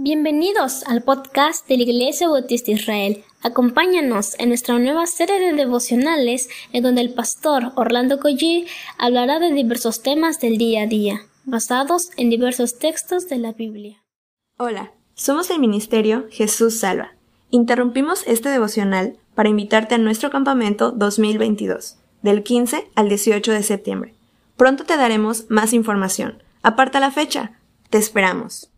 Bienvenidos al podcast de la Iglesia Bautista Israel. Acompáñanos en nuestra nueva serie de devocionales en donde el pastor Orlando Collie hablará de diversos temas del día a día, basados en diversos textos de la Biblia. Hola, somos el Ministerio Jesús Salva. Interrumpimos este devocional para invitarte a nuestro campamento 2022, del 15 al 18 de septiembre. Pronto te daremos más información. Aparta la fecha. Te esperamos.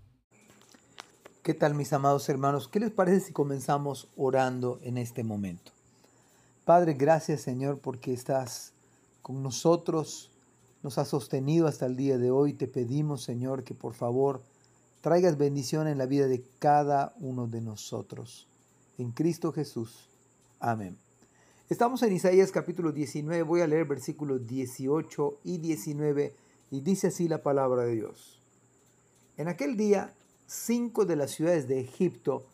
¿Qué tal mis amados hermanos? ¿Qué les parece si comenzamos orando en este momento? Padre, gracias Señor porque estás con nosotros, nos has sostenido hasta el día de hoy. Te pedimos Señor que por favor traigas bendición en la vida de cada uno de nosotros. En Cristo Jesús. Amén. Estamos en Isaías capítulo 19, voy a leer versículos 18 y 19 y dice así la palabra de Dios. En aquel día cinco de las ciudades de Egipto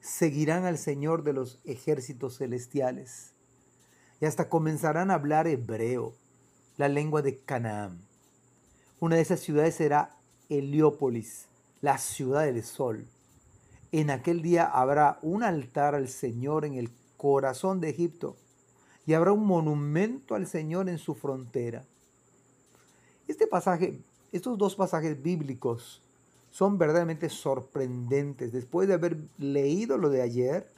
seguirán al Señor de los ejércitos celestiales y hasta comenzarán a hablar hebreo, la lengua de Canaán. Una de esas ciudades será Heliópolis, la ciudad del sol. En aquel día habrá un altar al Señor en el corazón de Egipto y habrá un monumento al Señor en su frontera. Este pasaje, estos dos pasajes bíblicos son verdaderamente sorprendentes. Después de haber leído lo de ayer,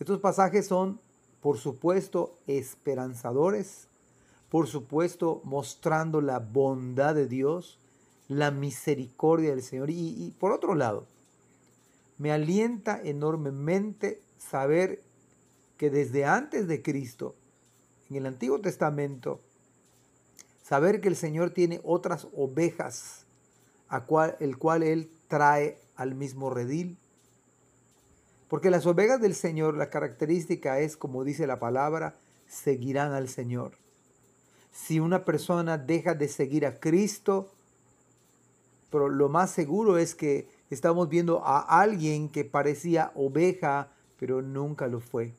estos pasajes son, por supuesto, esperanzadores, por supuesto, mostrando la bondad de Dios, la misericordia del Señor. Y, y por otro lado, me alienta enormemente saber que desde antes de Cristo, en el Antiguo Testamento, saber que el Señor tiene otras ovejas cual, el cual Él trae al mismo redil. Porque las ovejas del Señor, la característica es, como dice la palabra, seguirán al Señor. Si una persona deja de seguir a Cristo, pero lo más seguro es que estamos viendo a alguien que parecía oveja, pero nunca lo fue.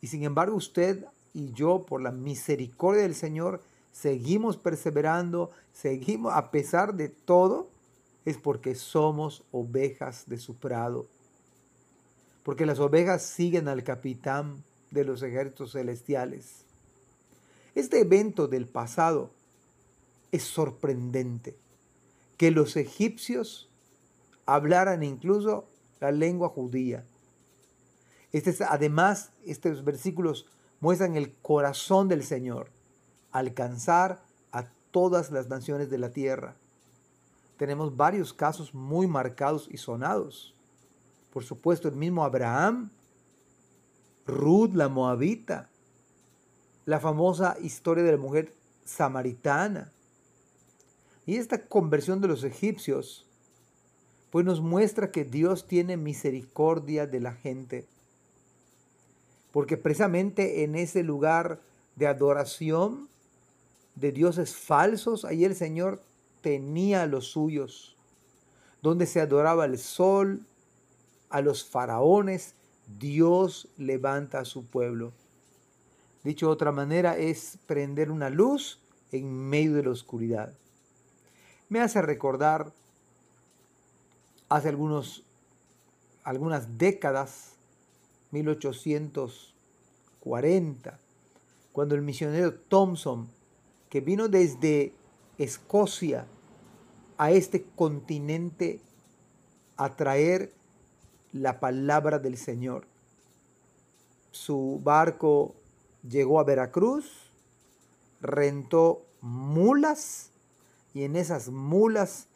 Y sin embargo usted y yo, por la misericordia del Señor, seguimos perseverando, seguimos a pesar de todo, es porque somos ovejas de su prado. Porque las ovejas siguen al capitán de los ejércitos celestiales. Este evento del pasado es sorprendente. Que los egipcios hablaran incluso la lengua judía. Este además, estos versículos muestran el corazón del Señor alcanzar a todas las naciones de la tierra. Tenemos varios casos muy marcados y sonados. Por supuesto, el mismo Abraham, Ruth la moabita, la famosa historia de la mujer samaritana. Y esta conversión de los egipcios, pues nos muestra que Dios tiene misericordia de la gente. Porque precisamente en ese lugar de adoración de dioses falsos, ahí el Señor tenía a los suyos, donde se adoraba el sol, a los faraones, Dios levanta a su pueblo. Dicho de otra manera, es prender una luz en medio de la oscuridad. Me hace recordar hace algunos, algunas décadas, 1840, cuando el misionero Thompson que vino desde Escocia a este continente a traer la palabra del Señor. Su barco llegó a Veracruz, rentó mulas y en esas mulas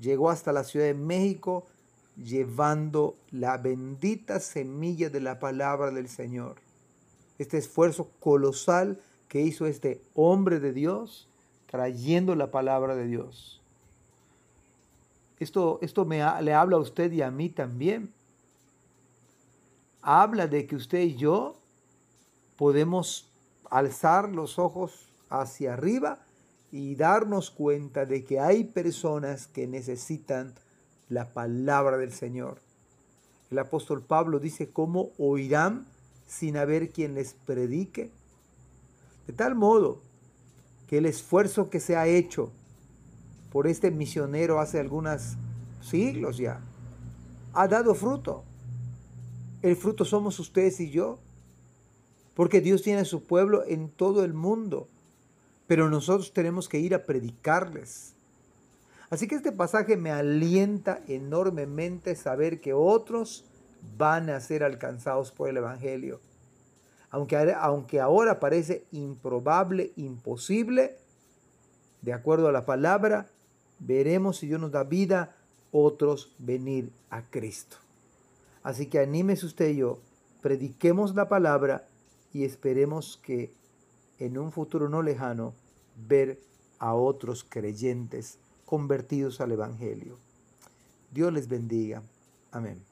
llegó hasta la Ciudad de México llevando la bendita semilla de la palabra del Señor. Este esfuerzo colosal que hizo este hombre de Dios trayendo la palabra de Dios. Esto, esto me, le habla a usted y a mí también. Habla de que usted y yo podemos alzar los ojos hacia arriba y darnos cuenta de que hay personas que necesitan la palabra del Señor. El apóstol Pablo dice, ¿cómo oirán sin haber quien les predique? De tal modo que el esfuerzo que se ha hecho por este misionero hace algunos siglos ya, ha dado fruto. El fruto somos ustedes y yo. Porque Dios tiene a su pueblo en todo el mundo. Pero nosotros tenemos que ir a predicarles. Así que este pasaje me alienta enormemente saber que otros van a ser alcanzados por el Evangelio. Aunque, aunque ahora parece improbable, imposible, de acuerdo a la palabra, veremos si Dios nos da vida, otros venir a Cristo. Así que anímese usted y yo, prediquemos la palabra y esperemos que en un futuro no lejano ver a otros creyentes convertidos al Evangelio. Dios les bendiga. Amén.